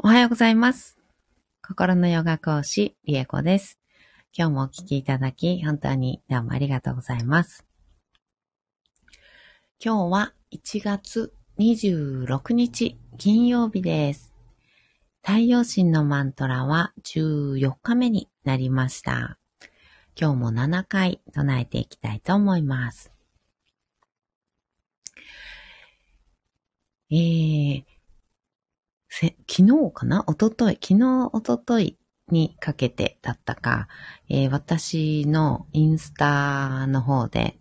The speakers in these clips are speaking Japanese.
おはようございます。心のヨガ講師、リエコです。今日もお聞きいただき、本当にどうもありがとうございます。今日は1月26日、金曜日です。太陽神のマントラは14日目になりました。今日も7回唱えていきたいと思います。えー、せ昨日かな？一昨日昨日、一昨日にかけてだったか、えー私のインスタの方で、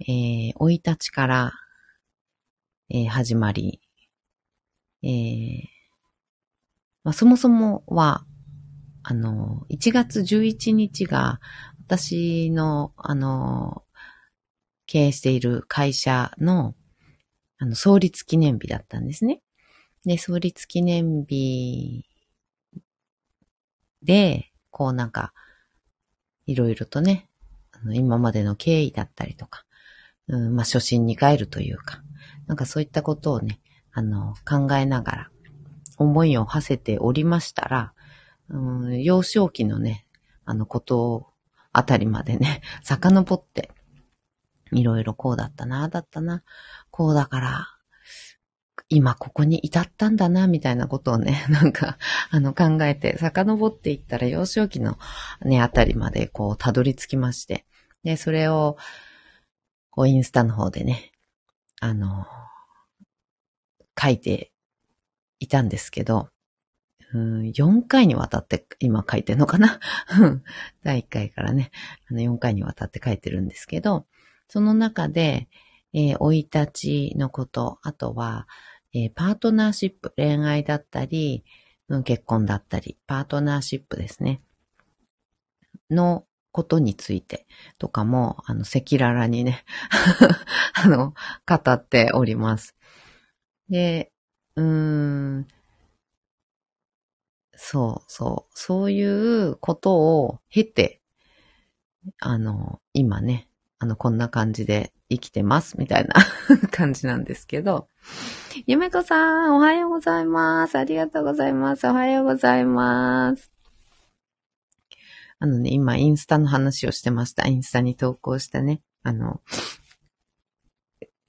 えー、生い立ちから、えー始まり、えーまあ、そもそもは、あの、1月11日が私の、あの、経営している会社の、あの、創立記念日だったんですね。で、創立記念日で、こうなんか、いろいろとね、あの今までの経緯だったりとか、うん、まあ、初心に帰るというか、なんかそういったことをね、あの、考えながら、思いを馳せておりましたら、うん、幼少期のね、あのことあたりまでね、遡って、いろいろこうだったな、だったな、こうだから、今ここに至ったんだな、みたいなことをね、なんか、あの考えて、遡っていったら幼少期のね、あたりまでこう、たどり着きまして、で、それを、こう、インスタの方でね、あの、書いていたんですけど、うん、4回にわたって今書いてるのかな？第1回からね、あの4回にわたって書いてるんですけど、その中で、えー、生い立ちのこと、あとは、えーパートナーシップ、恋愛だったり、うん結婚だったり、パートナーシップですね。のことについてとかも、あの、赤裸々にね、あの、語っております。で、うーん、そうそう、そういうことを経て、あの、今ね、あの、こんな感じで生きてます、みたいな 感じなんですけど、ゆめこさん、おはようございます。ありがとうございます。おはようございます。あのね、今、インスタの話をしてました。インスタに投稿したね、あの、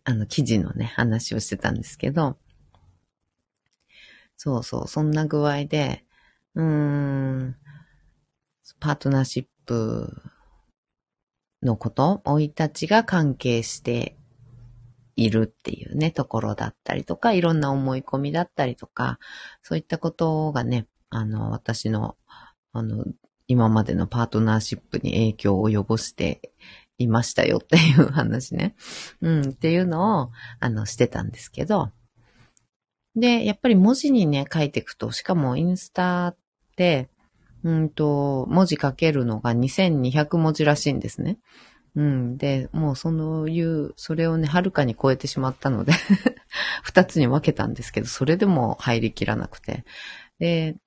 あの、記事のね、話をしてたんですけど、そうそう、そんな具合で、うーん、パートナーシップのこと、生い立ちが関係しているっていうね、ところだったりとか、いろんな思い込みだったりとか、そういったことがね、あの、私の、あの、今までのパートナーシップに影響を及ぼしていましたよっていう話ね。うん、っていうのを、あの、してたんですけど、で、やっぱり文字にね、書いていくと、しかもインスタって、うんと、文字書けるのが2200文字らしいんですね。うん。で、もうそういう、それをね、はるかに超えてしまったので、二つに分けたんですけど、それでも入りきらなくて。で、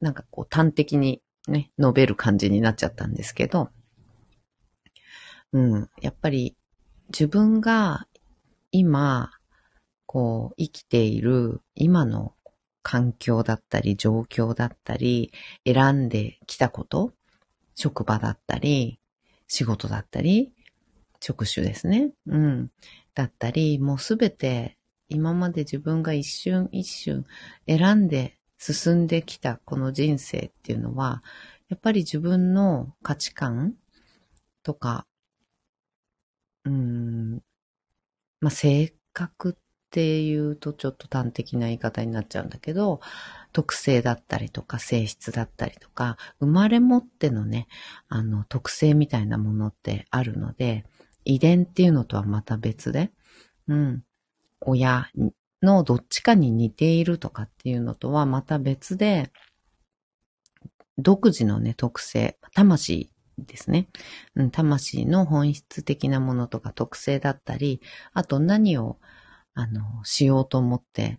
なんかこう端的にね、述べる感じになっちゃったんですけど、うん。やっぱり自分が今、こう、生きている今の環境だったり、状況だったり、選んできたこと、職場だったり、仕事だったり、職種ですね。うん。だったり、もうすべて今まで自分が一瞬一瞬選んで進んできたこの人生っていうのは、やっぱり自分の価値観とか、うん、まあ、性格っていうとちょっと端的な言い方になっちゃうんだけど、特性だったりとか性質だったりとか、生まれ持ってのね、あの特性みたいなものってあるので、遺伝っていうのとはまた別で、うん、親のどっちかに似ているとかっていうのとはまた別で、独自のね、特性、魂ですね。うん、魂の本質的なものとか特性だったり、あと何を、あの、しようと思って、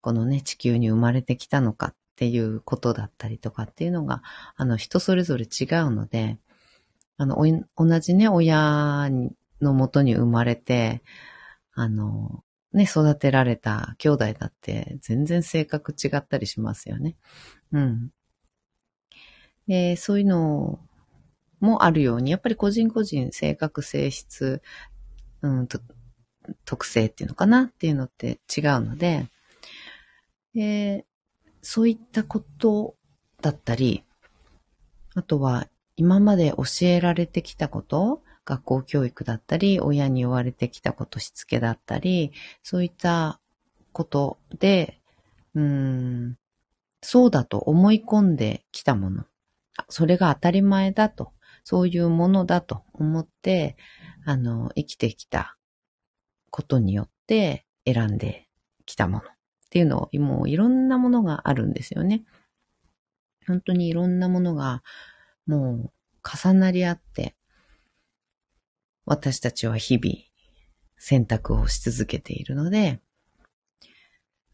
このね、地球に生まれてきたのかっていうことだったりとかっていうのが、あの、人それぞれ違うので、あの、同じね、親のもとに生まれて、あの、ね、育てられた兄弟だって全然性格違ったりしますよね。うん。で、そういうのもあるように、やっぱり個人個人性格性質、うんと、特性っていうのかなっていうのって違うので、で、そういったことだったり、あとは今まで教えられてきたこと、学校教育だったり、親に言われてきたこと、しつけだったり、そういったことで、うん、そうだと思い込んできたもの。それが当たり前だと、そういうものだと思って、あの、生きてきたことによって選んできたものっていうのを、もういろんなものがあるんですよね。本当にいろんなものがもう重なり合って、私たちは日々選択をし続けているので、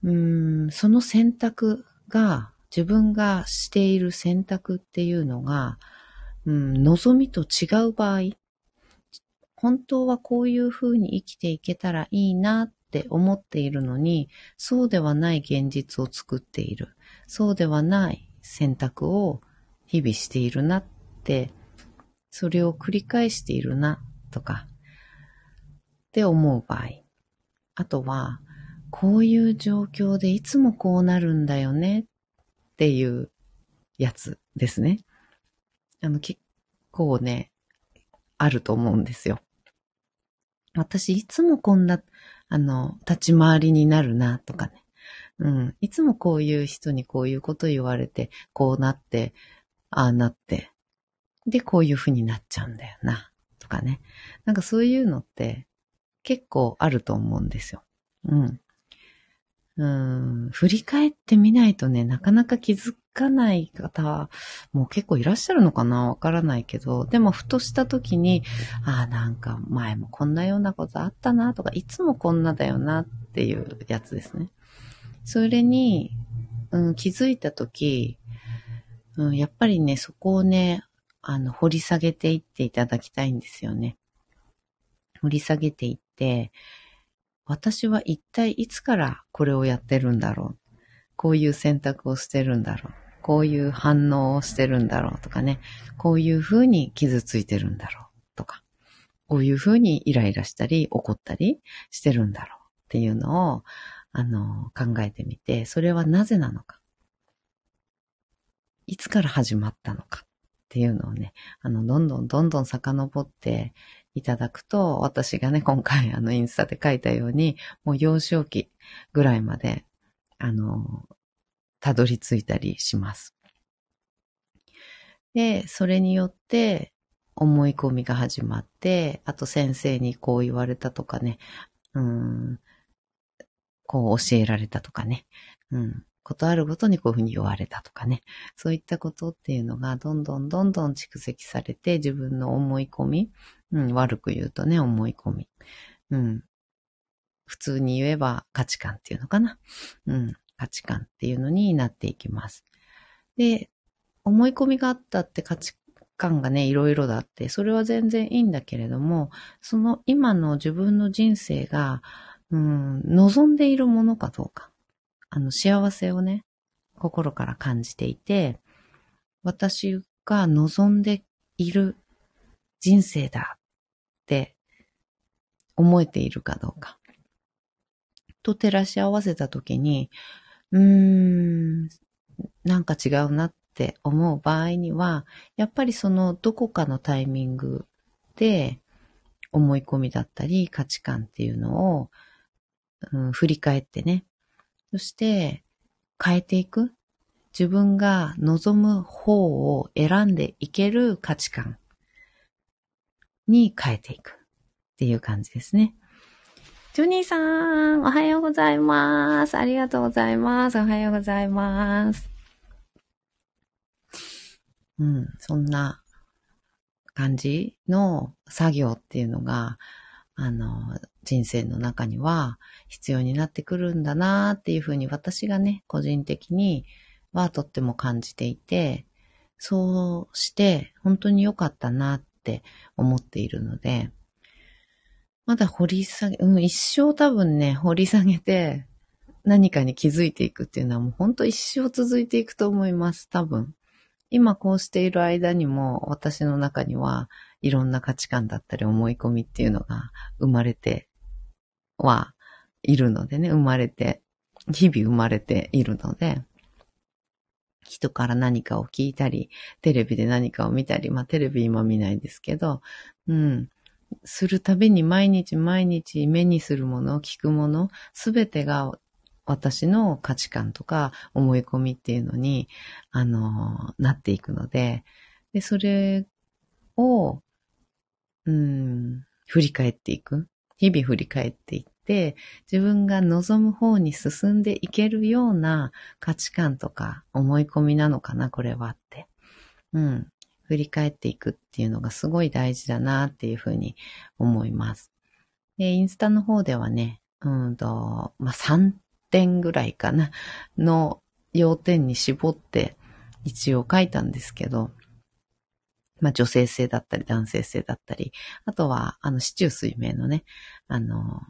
うーん、その選択が、自分がしている選択っていうのが、うん、望みと違う場合、本当はこういうふうに生きていけたらいいなって思っているのに、そうではない現実を作っている。そうではない選択を日々しているなって、それを繰り返しているなとか、って思う場合。あとは、こういう状況でいつもこうなるんだよねっていうやつですね。あの、結構ね、あると思うんですよ。私いつもこんな、あの、立ち回りになるなとかね。うん。いつもこういう人にこういうこと言われて、こうなって、ああなって、で、こういう風になっちゃうんだよな。とかね。なんかそういうのって結構あると思うんですよ。うん。うん、振り返ってみないとね、なかなか気づかない方も結構いらっしゃるのかな？わからないけど、でもふとした時に、ああ、なんか前もこんなようなことあったなとか、いつもこんなだよなっていうやつですね。それに、うん、気づいた時、うん、やっぱりね、そこをね、あの、掘り下げていっていただきたいんですよね。掘り下げていって、私は一体いつからこれをやってるんだろう。こういう選択をしてるんだろう。こういう反応をしてるんだろうとかね。こういうふうに傷ついてるんだろうとか。こういうふうにイライラしたり怒ったりしてるんだろうっていうのを、あの、考えてみて、それはなぜなのか。いつから始まったのかっていうのをね、あの、どんどんどんどん遡っていただくと、私がね、今回あのインスタで書いたように、もう幼少期ぐらいまで、あの、たどり着いたりします。で、それによって思い込みが始まって、あと先生にこう言われたとかね、うん、こう教えられたとかね、うん、ことあるごとにこういうふうに言われたとかね。そういったことっていうのがどんどんどんどん蓄積されて自分の思い込み、うん、悪く言うとね、思い込み。うん。普通に言えば価値観っていうのかな。うん。価値観っていうのになっていきます。で、思い込みがあったって価値観がね、いろいろだって、それは全然いいんだけれども、その今の自分の人生が、うん、望んでいるものかどうか。あの、幸せをね、心から感じていて、私が望んでいる人生だって思えているかどうか。と照らし合わせたときに、うーん、なんか違うなって思う場合には、やっぱりそのどこかのタイミングで思い込みだったり価値観っていうのを、うん、振り返ってね、そして変えていく。自分が望む方を選んでいける価値観に変えていくっていう感じですね。ジョニーさん、おはようございます。ありがとうございます。おはようございます。うん、そんな感じの作業っていうのが、あの、人生の中には必要になってくるんだなっていうふうに私がね、個人的にはとっても感じていて、そうして本当に良かったなって思っているので、まだ掘り下げ、うん、一生多分ね、掘り下げて、何かに気づいていくっていうのはもう本当一生続いていくと思います、多分。今こうしている間にも私の中にはいろんな価値観だったり思い込みっていうのが生まれてはいるのでね、生まれて、日々生まれているので、人から何かを聞いたり、テレビで何かを見たり、まあテレビ今見ないですけど、うん、するたびに毎日毎日目にするもの、聞くもの、すべてが私の価値観とか思い込みっていうのに、あの、なっていくので、で、それを、うん、振り返っていく。日々振り返っていって、自分が望む方に進んでいけるような価値観とか思い込みなのかな、これはって。うん。振り返っていくっていうのがすごい大事だなっていうふうに思います。で、インスタの方ではね、うんと、まあ、3点ぐらいかな、の要点に絞って一応書いたんですけど、まあ女性性だったり男性性だったり、あとはあの市中水明のね、あの、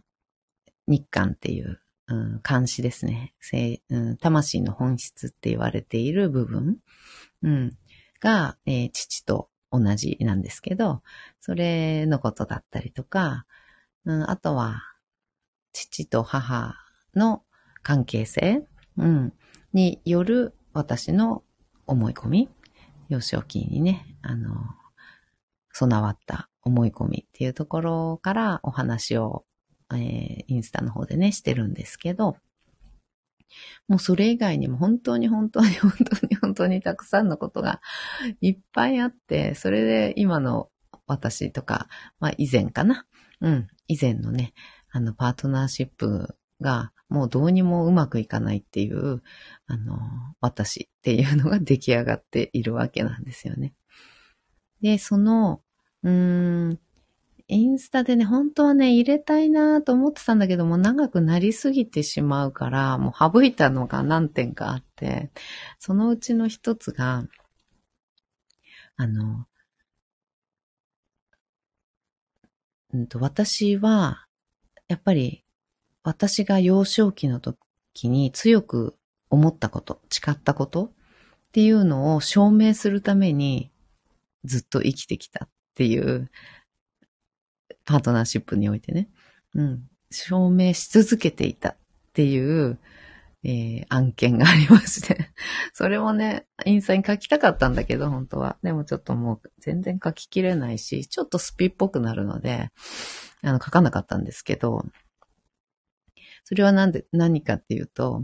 日韓っていう、うん、監視ですね、うん。魂の本質って言われている部分、うん、が、えー、父と同じなんですけど、それのことだったりとか、うん、あとは、父と母の関係性、うん、による私の思い込み、幼少期にね、あの、備わった思い込みっていうところからお話を、えー、インスタの方でね、してるんですけど、もうそれ以外にも本当に本当に本当に本当にたくさんのことがいっぱいあって、それで今の私とか、まあ以前かな。うん。以前のね、あのパートナーシップがもうどうにもうまくいかないっていう、あの、私っていうのが出来上がっているわけなんですよね。で、その、うーん、インスタでね、本当はね、入れたいなと思ってたんだけども、長くなりすぎてしまうから、もう省いたのが何点かあって、そのうちの一つが、あの、うんと、私は、やっぱり私が幼少期の時に強く思ったこと、誓ったことっていうのを証明するためにずっと生きてきたっていうパートナーシップにおいてね。うん。証明し続けていたっていう、えー、案件がありまして それもね、インスタに書きたかったんだけど、本当は。でもちょっともう全然書ききれないし、ちょっとスピっぽくなるので、あの、書かなかったんですけど、それはなんで、何かっていうと、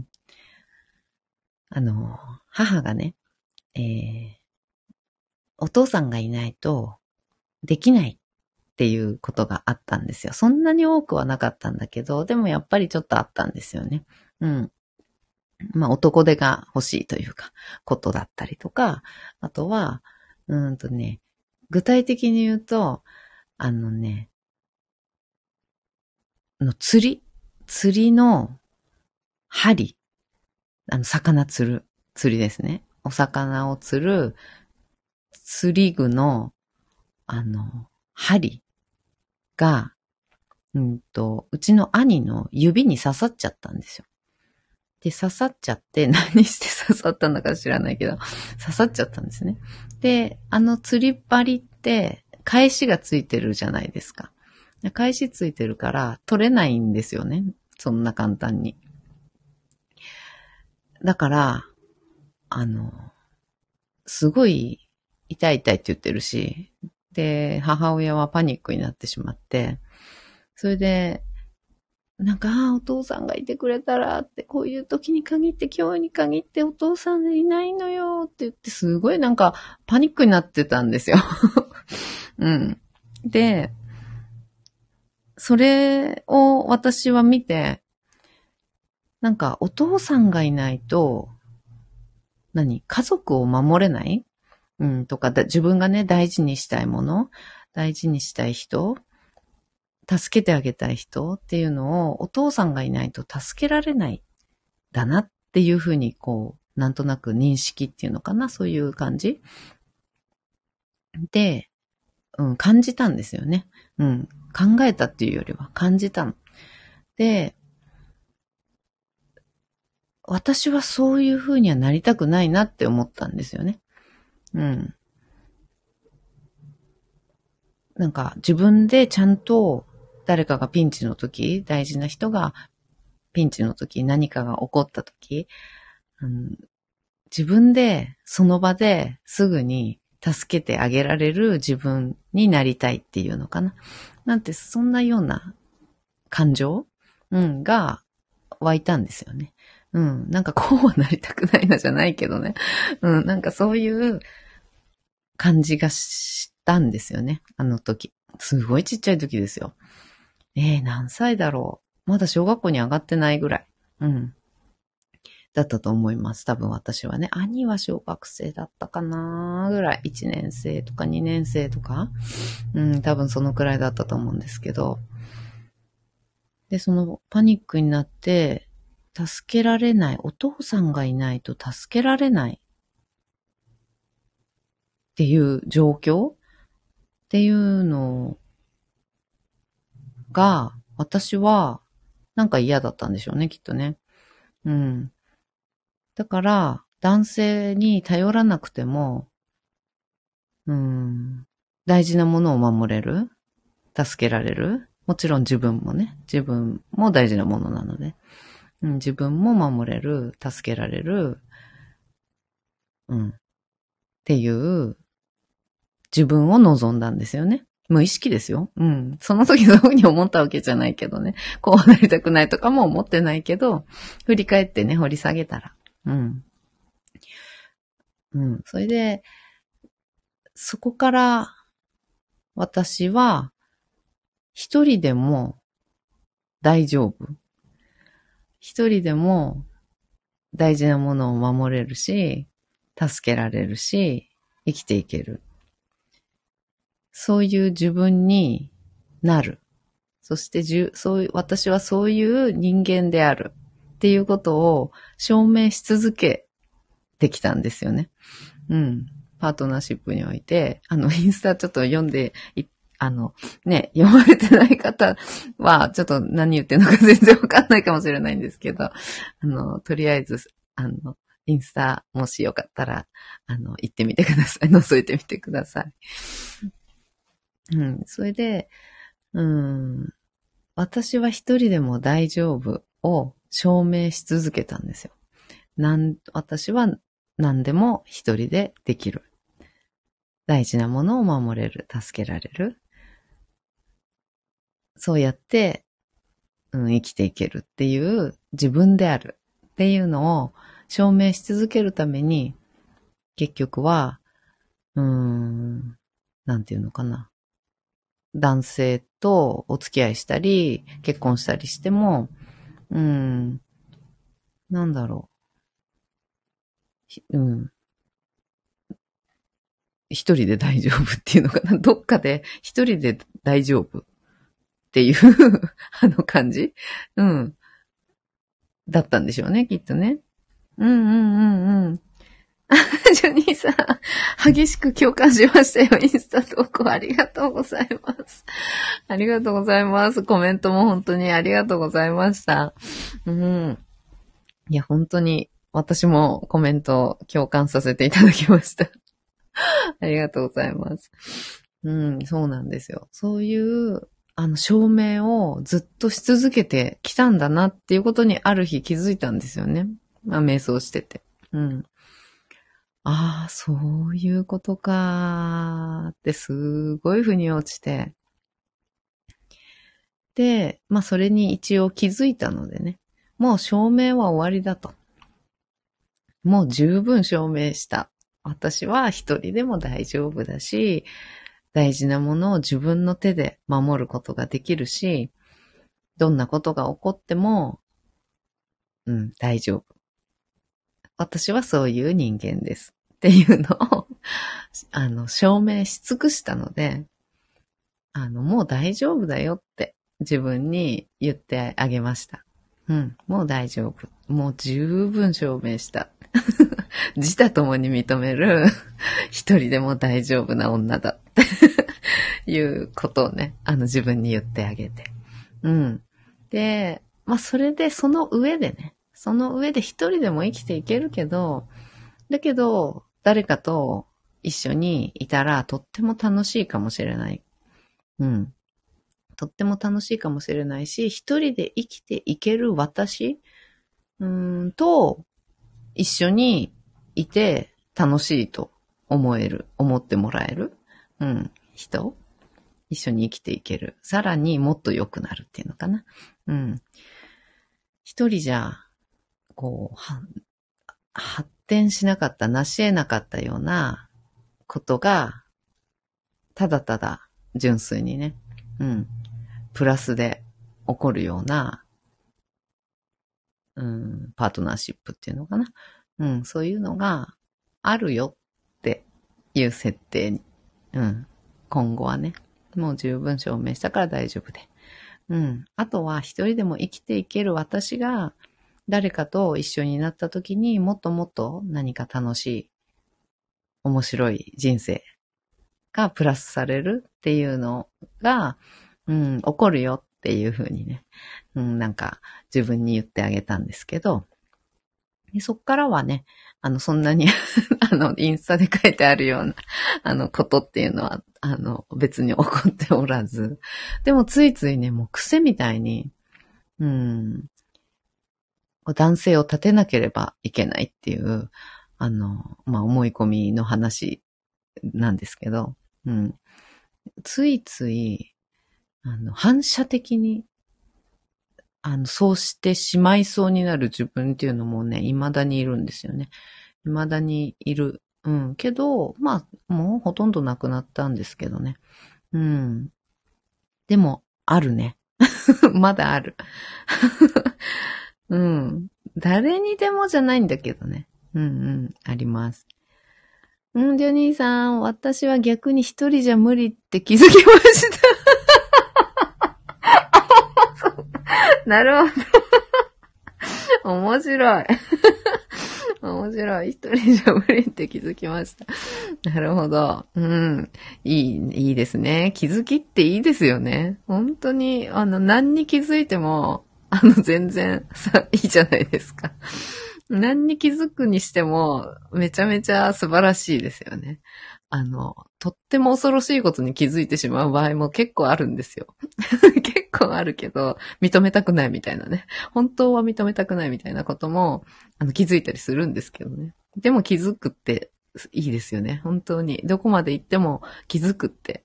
あの、母がね、えー、お父さんがいないとできないっていうことがあったんですよ。そんなに多くはなかったんだけど、でもやっぱりちょっとあったんですよね。うん。まあ男手が欲しいというか、ことだったりとか、あとは、うんとね、具体的に言うと、あのね、の釣り？釣りの針、あの、魚釣る、釣りですね。お魚を釣る釣り具の、あの、針が、うんと、うちの兄の指に刺さっちゃったんですよ。で、刺さっちゃって、何して刺さったのか知らないけど、刺さっちゃったんですね。で、あの釣り針って、返しがついてるじゃないですか。返しついてるから取れないんですよね。そんな簡単に。だから、あの、すごい痛い痛いって言ってるし、で、母親はパニックになってしまって、それで、なんか、ああ、お父さんがいてくれたらって、こういう時に限って、今日に限ってお父さんいないのよって言って、すごいなんかパニックになってたんですよ。うん。で、それを私は見て、なんかお父さんがいないと、何家族を守れないうん、とかだ自分がね、大事にしたいもの、大事にしたい人、助けてあげたい人っていうのをお父さんがいないと助けられないだなっていうふうにこう、なんとなく認識っていうのかなそういう感じで、うん、感じたんですよね。うん、考えたっていうよりは感じたの。で、私はそういう風にはなりたくないなって思ったんですよね。うん。なんか自分でちゃんと誰かがピンチの時、大事な人がピンチの時、何かが起こった時、うん、自分でその場ですぐに助けてあげられる自分になりたいっていうのかな。なんてそんなような感情、うん、が湧いたんですよね。うん。なんかこうはなりたくないなじゃないけどね。うん。なんかそういう感じがしたんですよね。あの時。すごいちっちゃい時ですよ。えー、何歳だろう。まだ小学校に上がってないぐらい。うん。だったと思います。多分私はね。兄は小学生だったかなぐらい。1年生とか2年生とか。うん、多分そのくらいだったと思うんですけど。で、そのパニックになって、助けられない。お父さんがいないと助けられない。っていう状況っていうのが、私は、なんか嫌だったんでしょうね、きっとね。うん。だから、男性に頼らなくても、うん、大事なものを守れる。助けられる。もちろん自分もね、自分も大事なものなので。うん、自分も守れる、助けられる、うん、っていう自分を望んだんですよね。無意識ですよ。うん。その時そういうふうに思ったわけじゃないけどね。こうなりたくないとかも思ってないけど、振り返ってね、掘り下げたら。うん。うん。それで、そこから私は一人でも大丈夫一人でも大事なものを守れるし、助けられるし、生きていける。そういう自分になる。そしてじゅ、そういう、私はそういう人間であるっていうことを証明し続けてきたんですよね。うん。パートナーシップにおいて、あの、インスタちょっと読んでいあの、ね、読まれてない方は、ちょっと何言ってるのか全然わかんないかもしれないんですけど、あの、とりあえず、あの、インスタ、もしよかったら、あの、行ってみてください。覗いてみてください。うん、それで、うん、私は一人でも大丈夫を証明し続けたんですよ。なん、私は何でも一人でできる。大事なものを守れる、助けられる。そうやって、うん、生きていけるっていう自分であるっていうのを証明し続けるために、結局は、うーん、なんていうのかな。男性とお付き合いしたり、結婚したりしても、うん、なんだろう。うん。一人で大丈夫っていうのかな？どっかで一人で大丈夫っていう あの感じ？うん。だったんでしょうね、きっとね。うんうんうんうん。ジョニーさん、激しく共感しましたよ。インスタ投稿ありがとうございます。ありがとうございます。コメントも本当にありがとうございました。うん。いや、本当に私もコメント共感させていただきました。ありがとうございます。うん、そうなんですよ。そういうあの、証明をずっとし続けてきたんだなっていうことにある日気づいたんですよね。まあ、瞑想してて。うん。ああ、そういうことかーってすごい腑に落ちて。で、まあそれに一応気づいたのでね。もう証明は終わりだと。もう十分証明した。私は一人でも大丈夫だし、大事なものを自分の手で守ることができるし、どんなことが起こっても、うん、大丈夫。私はそういう人間です。っていうのを あの、証明し尽くしたので、あの、もう大丈夫だよって自分に言ってあげました。うん、もう大丈夫。もう十分証明した。自他ともに認める 一人でも大丈夫な女だっていうことをね、あの自分に言ってあげて。うん。で、まあそれでその上でね、その上で一人でも生きていけるけど、だけど、誰かと一緒にいたらとっても楽しいかもしれない。うん。とっても楽しいかもしれないし、一人で生きていける私うんと一緒にいて楽しいと思える、思ってもらえる、うん、人一緒に生きていける。さらにもっと良くなるっていうのかな。うん。一人じゃ、こう、発展しなかった、成し得なかったようなことが、ただただ純粋にね、うん、プラスで起こるような、うん、パートナーシップっていうのかな。うん、そういうのがあるよっていう設定に、うん、今後はね、もう十分証明したから大丈夫で。うん。あとは一人でも生きていける私が誰かと一緒になった時にもっともっと何か楽しい、面白い人生がプラスされるっていうのが、うん、起こるよっていうふうにね、うん、なんか自分に言ってあげたんですけど、でそっからはね、あの、そんなに あの、インスタで書いてあるような、あの、ことっていうのは、あの、別に起こっておらず、でもついついね、もう癖みたいに、うん、男性を立てなければいけないっていう、あの、まあ、思い込みの話なんですけど、うん。ついつい、あの、反射的に、あの、そうしてしまいそうになる自分っていうのもね、未だにいるんですよね。未だにいる。うん。けど、まあ、もうほとんどなくなったんですけどね。うん。でも、あるね。まだある。うん。誰にでもじゃないんだけどね。うんうん、あります。うん、ジョニーさん、私は逆に一人じゃ無理って気づきました。なるほど。面白い。面白い。一人じゃ無理って気づきました。なるほど。うん。いい、いいですね。気づきっていいですよね。本当に、あの、何に気づいても、あの、全然、さ、いいじゃないですか。何に気づくにしても、めちゃめちゃ素晴らしいですよね。あの、とっても恐ろしいことに気づいてしまう場合も結構あるんですよ。結構あるけど、認めたくないみたいなね。本当は認めたくないみたいなことも、あの、気づいたりするんですけどね。でも気づくっていいですよね。本当に。どこまで行っても気づくって、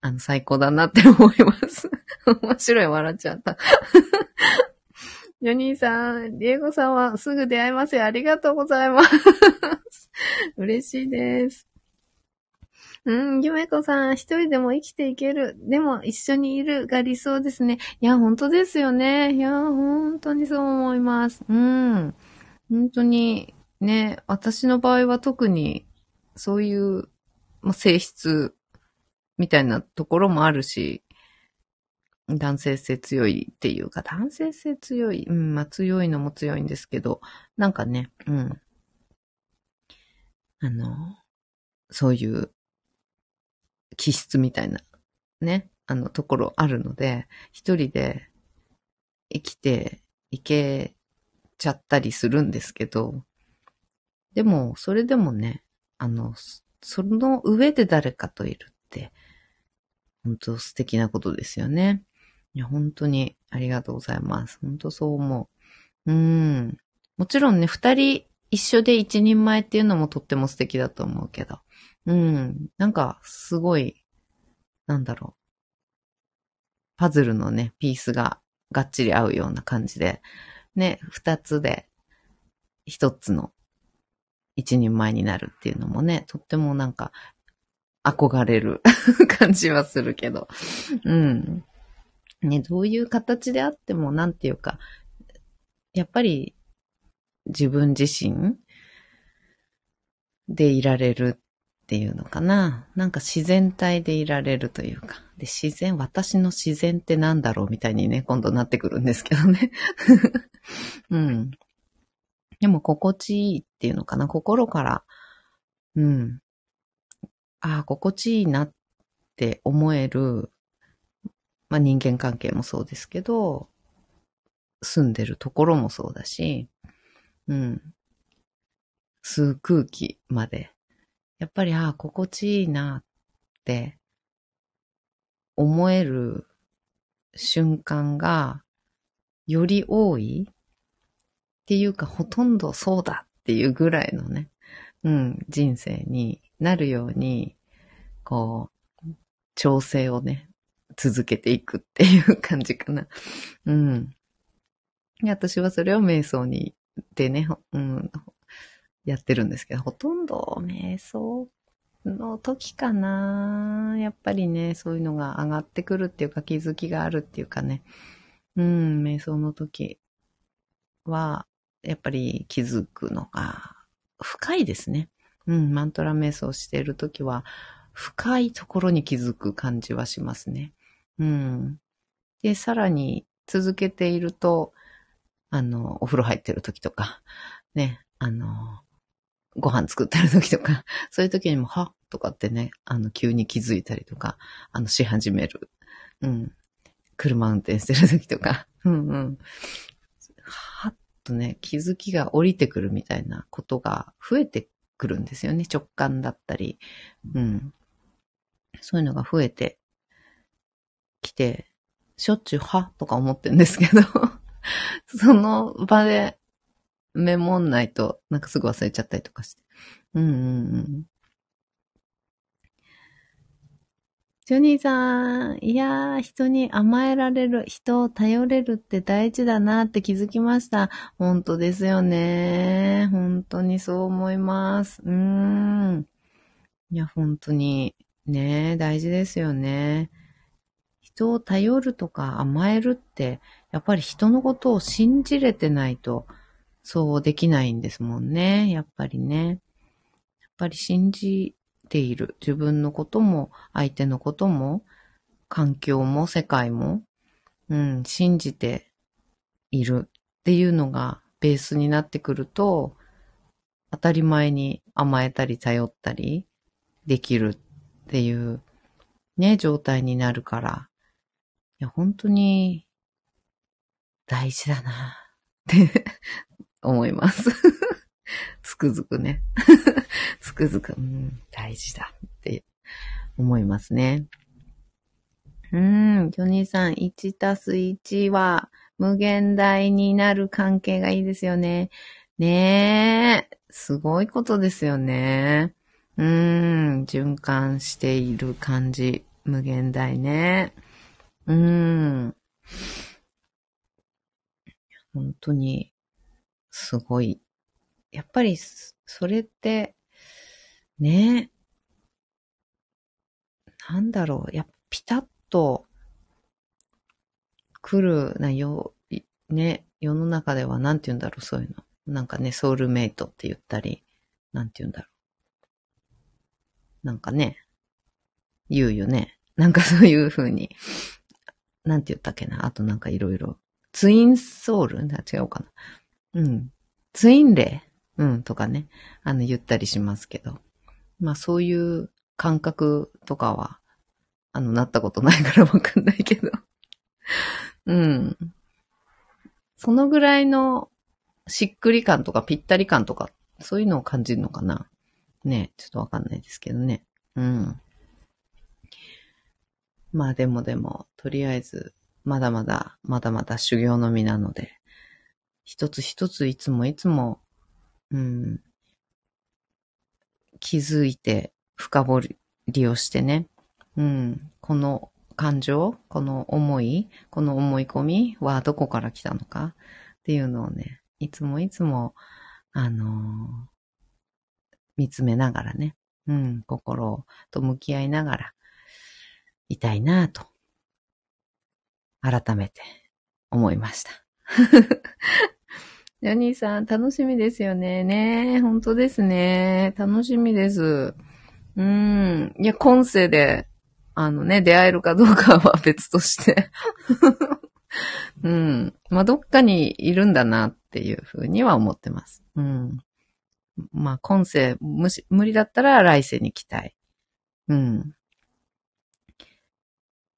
あの、最高だなって思います。面白い、笑っちゃった。ジョニーさん、リエゴさんはすぐ出会いますよ。ありがとうございます。嬉しいです。うん、ゆめこさん、一人でも生きていける。でも、一緒にいるが理想ですね。いや、本当ですよね。いや、本当にそう思います。うん。本当に、ね、私の場合は特に、そういう、ま、性質みたいなところもあるし、男性性強いっていうか、男性性強い、うん、まあ強いのも強いんですけど、なんかね、うん。あの、そういう気質みたいな、ね、あのところあるので、一人で生きていけちゃったりするんですけど、でも、それでもね、あの、その上で誰かといるって、本当素敵なことですよね。や、本当にありがとうございます。本当そう思う。うん。もちろんね、二人一緒で一人前っていうのもとっても素敵だと思うけど。うん。なんか、すごい、なんだろう。パズルのね、ピースががっちり合うような感じで、ね、二つで一つの一人前になるっていうのもね、とってもなんか憧れる 感じはするけど。うん。ね、どういう形であっても、なんていうか、やっぱり自分自身でいられるっていうのかな。なんか自然体でいられるというか。で、自然、私の自然ってなんだろうみたいにね、今度なってくるんですけどね。うん。でも心地いいっていうのかな。心から、うん。ああ、心地いいなっって思える、まあ人間関係もそうですけど、住んでるところもそうだし、うん。吸う空気まで。やっぱり、ああ、心地いいなって思える瞬間がより多いっていうか、ほとんどそうだっていうぐらいのね、うん、人生になるように、こう、調整をね、続けていくっていう感じかな。うん。私はそれを瞑想に、でね、うん、やってるんですけど、ほとんど瞑想の時かな。やっぱりね、そういうのが上がってくるっていうか気づきがあるっていうかね。うん、瞑想の時は、やっぱり気づくのが深いですね。うん、マントラ瞑想している時は、深いところに気づく感じはしますね。うん。で、さらに続けていると、あの、お風呂入ってる時とか、ね、あの、ご飯作ってる時とか、そういう時にも、はとかってね、あの、急に気づいたりとか、あの、し始める。うん。車運転してる時とか、うんうん。はっとね、気づきが降りてくるみたいなことが増えてくるんですよね。直感だったり。うん。そういうのが増えてきて、しょっちゅうは？とか思ってるんですけど その場でメモんないと、なんかすぐ忘れちゃったりとかして。うんうんうん。ジョニーさん、いやー、人に甘えられる、人を頼れるって大事だなって気づきました。本当ですよね。本当にそう思います。うーん。いや、本当に、ね、大事ですよね。人を頼るとか甘えるって、やっぱり人のことを信じれてないと、そうできないんですもんね。やっぱりね。やっぱり信じている。自分のことも、相手のことも、環境も世界も、うん、信じているっていうのがベースになってくると、当たり前に甘えたり頼ったりできるっていうね、状態になるから、や、本当に大事だなって思います つくづくね。つくづく、うん、大事だって思いますね。うん、ジョニーさん、1たす1は無限大になる関係がいいですよね。ねえ、すごいことですよね。うん、循環している感じ。無限大ね。うーん。本当に、すごい。やっぱり、それって、ね、なんだろう、やっぱピタッと来るなよ、ね、世の中ではなんて言うんだろう、そういうの。なんかね、ソウルメイトって言ったり、なんて言うんだろう。なんかね、言うよね。なんかそういう風に、なんて言ったっけな？あとなんかいろいろ。ツインソウル？違うかな。うん。ツインレイ？うん、とかね。あの、言ったりしますけど。まあそういう感覚とかは、あの、なったことないからわかんないけど。うん。そのぐらいのしっくり感とかぴったり感とか、そういうのを感じるのかな？ねちょっとわかんないですけどね。うん。まあでもでも、とりあえず、まだまだ、まだまだ修行の身なので、一つ一ついつもいつも、うん、気づいて深掘りをしてね、うん、この感情、この思い、この思い込みはどこから来たのかっていうのをね、いつもいつも、あのー、見つめながらね、うん、心と向き合いながら、いたいなぁと、改めて思いました。ジョニーさん、楽しみですよね。ね本当ですね。楽しみです。うん。いや、今世で、あのね、出会えるかどうかは別として うん。まあ、どっかにいるんだなっていうふうには思ってます。うん。まあ、今世無し無理だったら来世に期待。うん。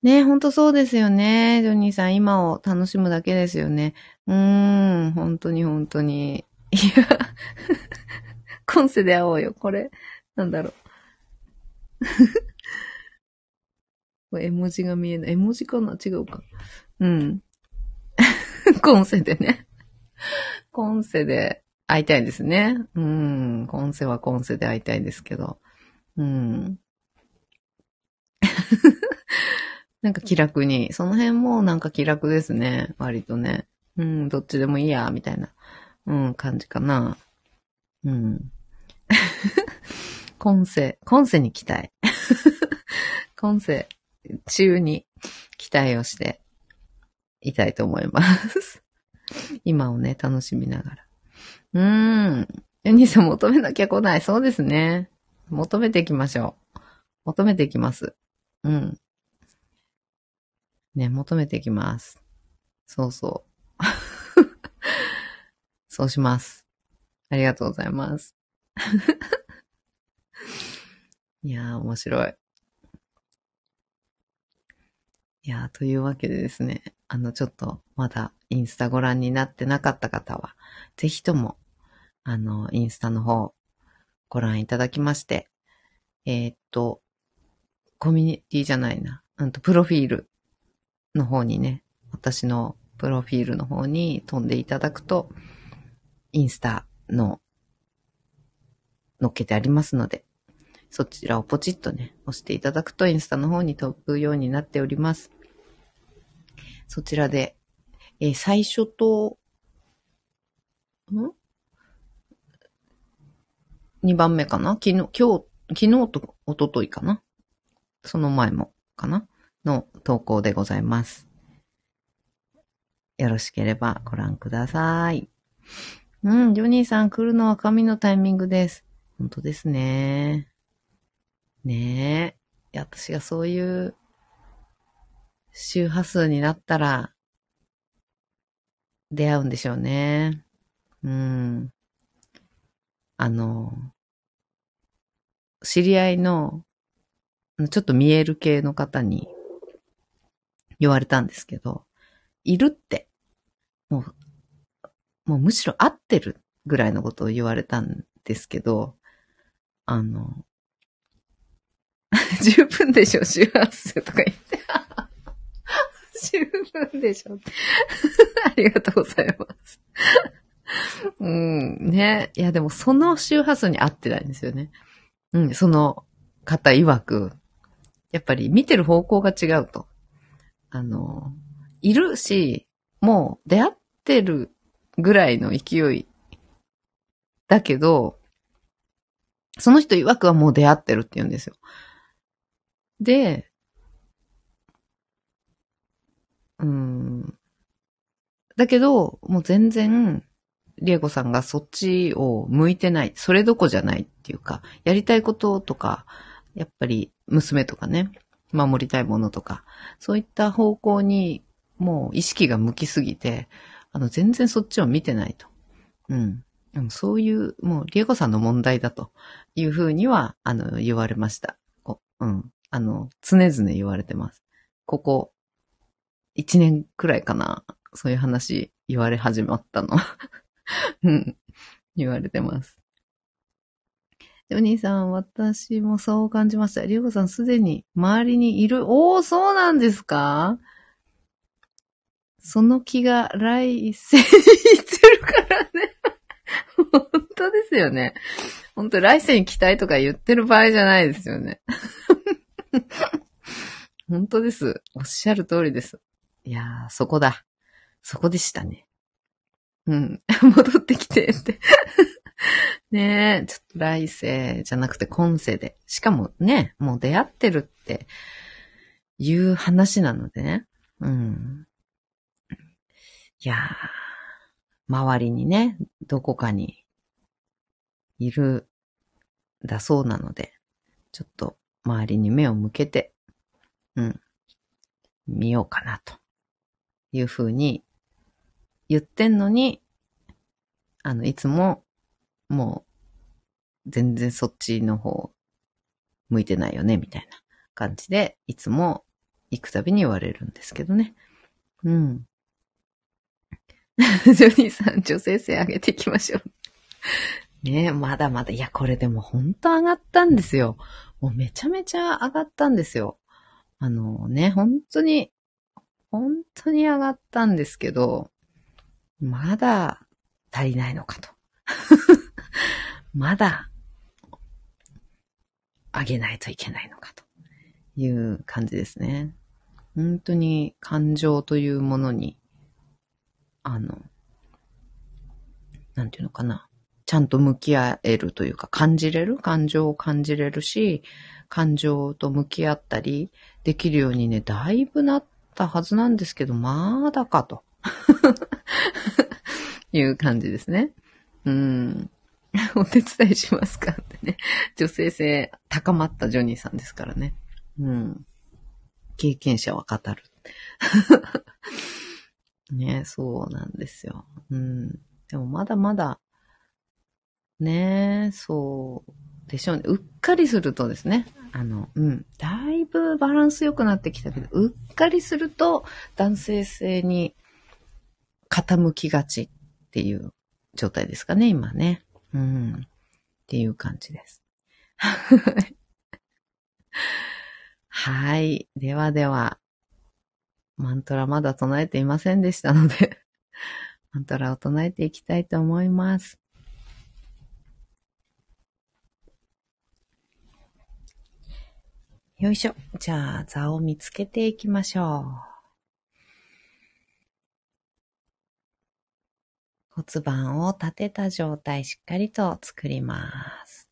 ねほんとそうですよね。ジョニーさん、今を楽しむだけですよね。うーん、本当に本当に。いや、今世で会おうよ。これ、なんだろう。これ絵文字が見えない。絵文字かな？違うか。うん。今世でね。今世で会いたいですね。うん。今世は今世で会いたいですけど。うん。なんか気楽に。その辺もなんか気楽ですね。割とね。うん、どっちでもいいや、みたいな、うん、感じかな。うん。今世、今世に期待。今世中に期待をしていたいと思います。今をね、楽しみながら。うーん。ユニさん求めなきゃ来ない。そうですね。求めていきましょう。求めていきます。うん。ね、求めていきます。そうそう。そうします。ありがとうございます。いやー、面白い。いやー、というわけでですね、あの、ちょっと、まだ、インスタご覧になってなかった方は、ぜひとも、あの、インスタの方、ご覧いただきまして、えー、っと、コミュニティじゃないな、うんと、プロフィールの方にね、私のプロフィールの方に飛んでいただくと、インスタの載っけてありますので、そちらをポチッとね、押していただくとインスタの方に飛ぶようになっております。そちらで、えー、最初と、ん ?2 番目かな？昨日、今日、昨日と一昨日かな？その前もかな？の投稿でございます。よろしければご覧ください。うん、ジョニーさん来るのは神のタイミングです。本当ですね。ねえ。私がそういう周波数になったら、出会うんでしょうね。うん。あの、知り合いの、ちょっと見える系の方に言われたんですけど、いるって、もう、もうむしろ合ってるぐらいのことを言われたんですけど、あの、十分でしょ、周波数とか言って。十分でしょ。ありがとうございます。うん、ね。いや、でもその周波数に合ってないんですよね。うん、その方曰く、やっぱり見てる方向が違うと。あの、いるし、もう出会ってるぐらいの勢いだけど、その人曰くはもう出会ってるって言うんですよ。で、うん。だけど、もう全然、リエコさんがそっちを向いてない。それどこじゃないっていうか、やりたいこととか、やっぱり娘とかね、守りたいものとか、そういった方向にもう意識が向きすぎて、あの、全然そっちを見てないと。うん。そういう、もう、リエコさんの問題だというふうには、あの、言われました。うん。あの、常々言われてます。ここ、一年くらいかな。そういう話言われ始まったの。うん。言われてます。ジョニーさん、私もそう感じました。リオコさん、すでに周りにいる。おー、そうなんですか？その気が来世にいってるからね。本当ですよね。本当来世に期待とか言ってる場合じゃないですよね。本当です。おっしゃる通りです。いやー、そこだ。そこでしたね。うん。戻ってきてって ねえ、ちょっと来世じゃなくて今世で。しかもね、もう出会ってるっていう話なのでね。うん。いやー、周りにね、どこかにいるだそうなので、ちょっと周りに目を向けて、うん、見ようかなというふうに言ってんのに、あの、いつももう全然そっちの方向いてないよね、みたいな感じで、いつも行くたびに言われるんですけどね。うん。ジョニーさん、女性性上げていきましょう。ねまだまだ、いや、これでも本当上がったんですよ。もうめちゃめちゃ上がったんですよ。あのね、本当に、本当に上がったんですけど、まだ足りないのかと。まだ上げないといけないのかという感じですね。本当に感情というものに、あの、なんていうのかな。ちゃんと向き合えるというか、感じれる？感情を感じれるし、感情と向き合ったりできるようにね、だいぶなったはずなんですけど、まだかと。いう感じですね。うん。お手伝いしますかってね。女性性高まったジョニーさんですからね。うん。経験者は語る。ね、そうなんですよ。うん。でもまだまだ、ね、そうでしょうね。うっかりするとですね、あの、うん、だいぶバランス良くなってきたけど、うっかりすると男性性に傾きがちっていう状態ですかね、今ね。うん。っていう感じです。はい。ではでは、マントラまだ唱えていませんでしたのでマントラを唱えていきたいと思います。よいしょ。じゃあ、座を見つけていきましょう。骨盤を立てた状態しっかりと作ります。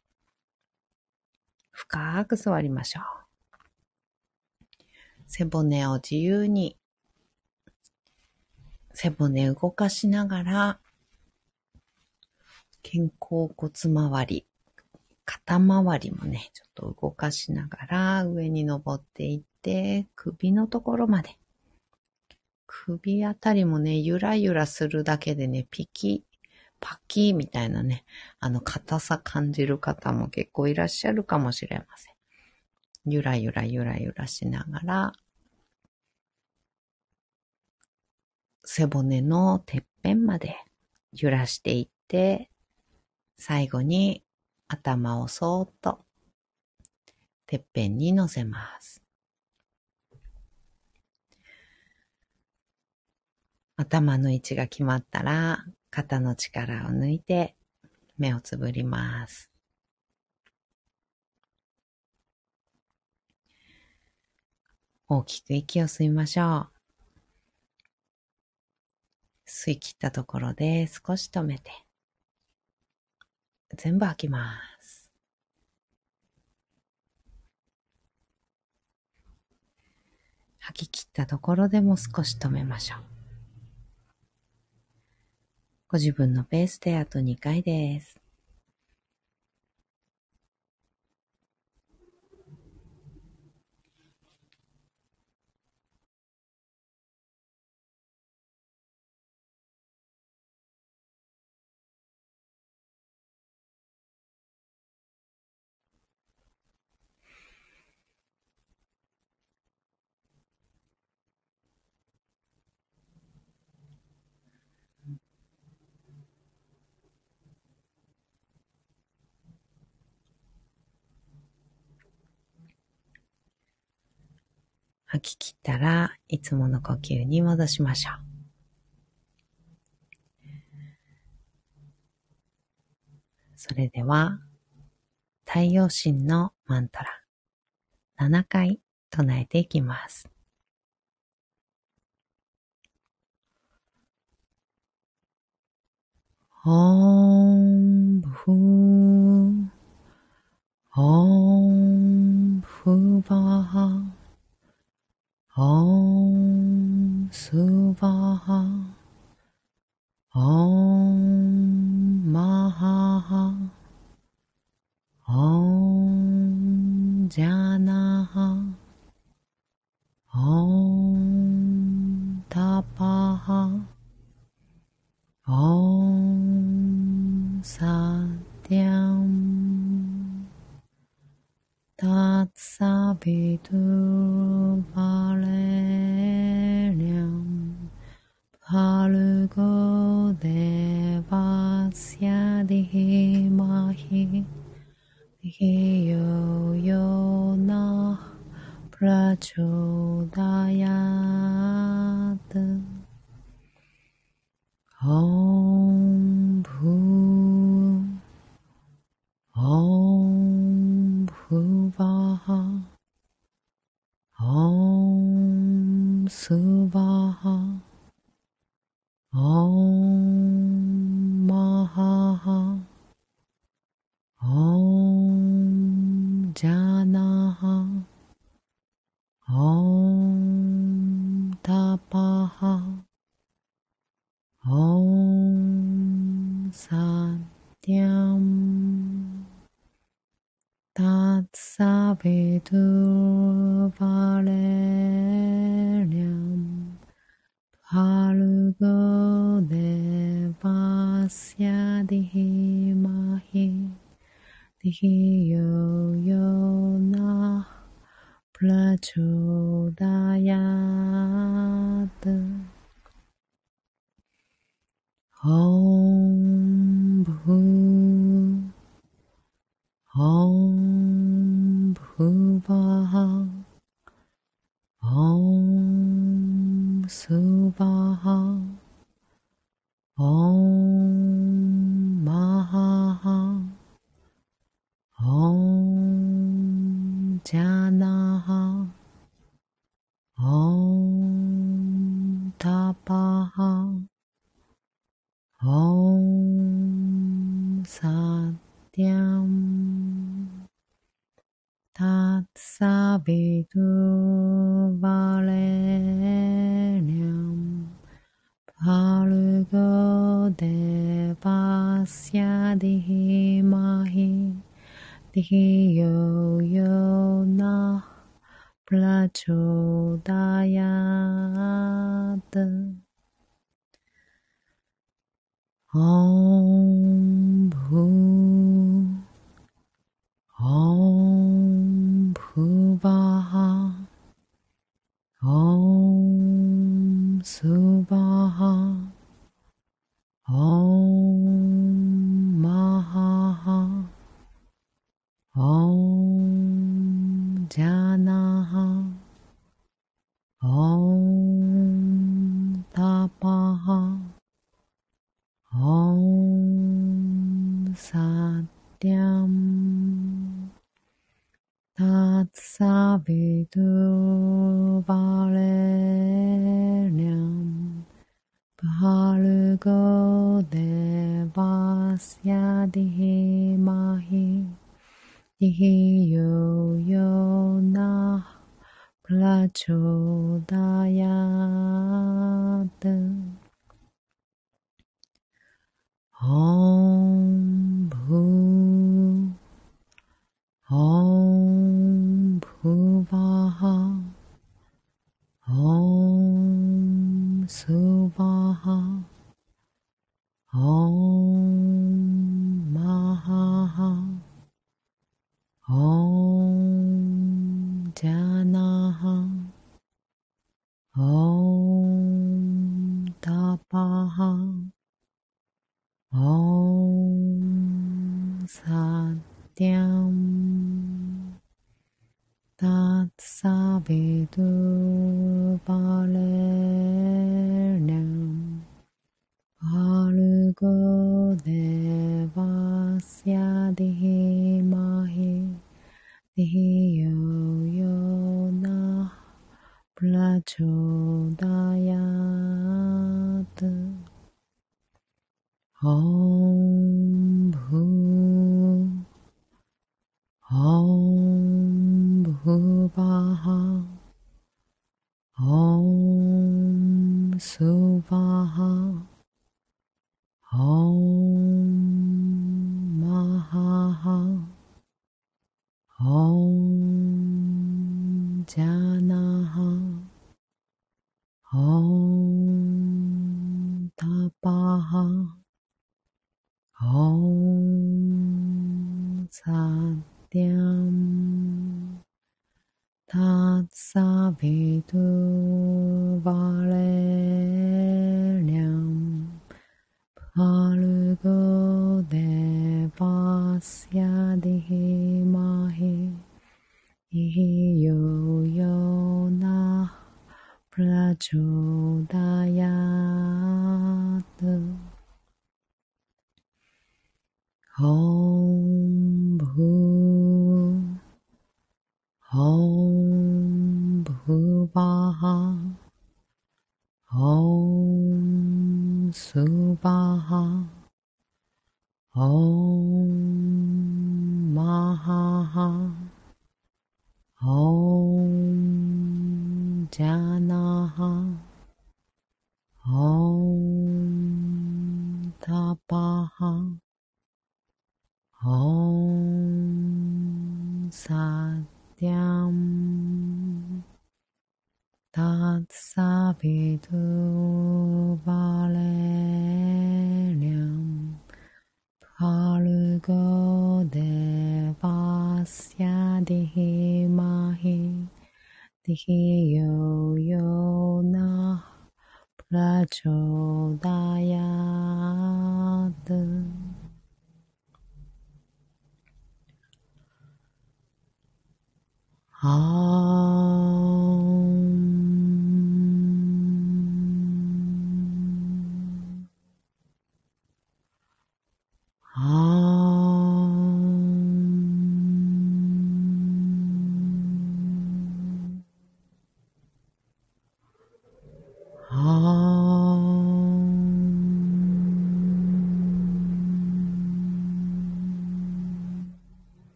深く座りましょう。背骨を自由に、背骨動かしながら、肩甲骨周り、肩周りもね、ちょっと動かしながら上に登っていって、首のところまで首あたりもね、ゆらゆらするだけでね、ピキ、パキみたいなね、あの硬さ感じる方も結構いらっしゃるかもしれません。ゆらゆらゆらゆらしながら、背骨のてっぺんまで揺らしていって、最後に頭をそーっとてっぺんに乗せます。頭の位置が決まったら、肩の力を抜いて目をつぶります。大きく息を吸いましょう。吸い切ったところで少し止めて、全部吐きます。吐き切ったところでも少し止めましょう。ご自分のペースであと2回です。吐き切ったらいつもの呼吸に戻しましょう。それでは、太陽神のマントラ7回唱えていきます。オンブフオンブバー Om 巴哈，唵玛哈哈 Om 那哈，嗡达巴哈 Om 迦 닷사비두 바레량 바르고 데바스야디히 마히. 히요요나 프라조다야든 옴 सत्यं तत्सवितुर्वरेण्यं भार्गो देवास्य धीमहि धीः 哦。देहे माहे इह यो यो नः प्रचोदा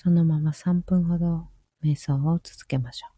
そのまま3分ほど瞑想を続けましょう。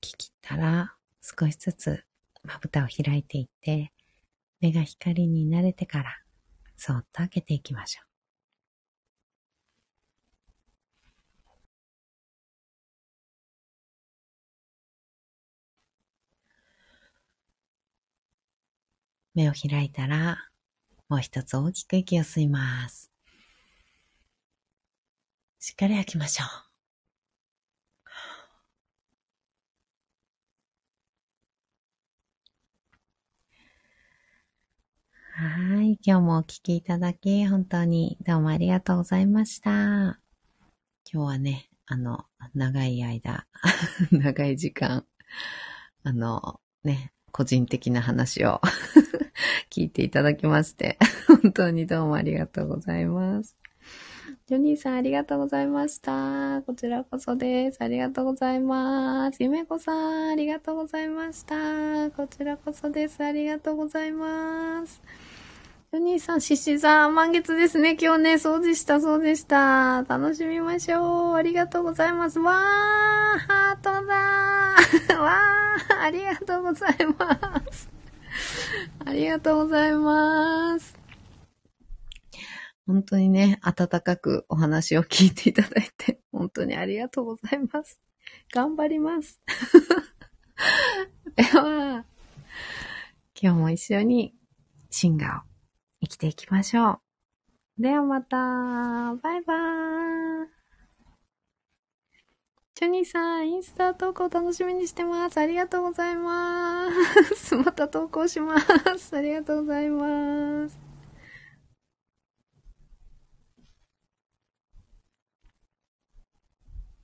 き切ったら少しずつまぶたを開いていって、目が光に慣れてからそっと開けていきましょう。目を開いたら、もう一つ大きく息を吸います。しっかり吐きましょう。はい。今日もお聞きいただき、本当にどうもありがとうございました。今日はね、あの、長い間、長い時間、あの、ね、個人的な話を 聞いていただきまして、本当にどうもありがとうございます。ジョニーさんありがとうございました。こちらこそです。ありがとうございます。ゆめこさんありがとうございました。こちらこそです。ありがとうございます。ジョニーさん、獅子座、満月ですね。今日ね、そうでした、そうでした。楽しみましょう。ありがとうございます。わー、ハートだー。わー、ありがとうございます。ありがとうございます。本当にね、温かくお話を聞いていただいて、本当にありがとうございます。頑張ります。では、今日も一緒にシンガーを生きていきましょう。ではまた、バイバーイ。ジョニーさん、インスタ投稿楽しみにしてます。ありがとうございます。また投稿します。ありがとうございます。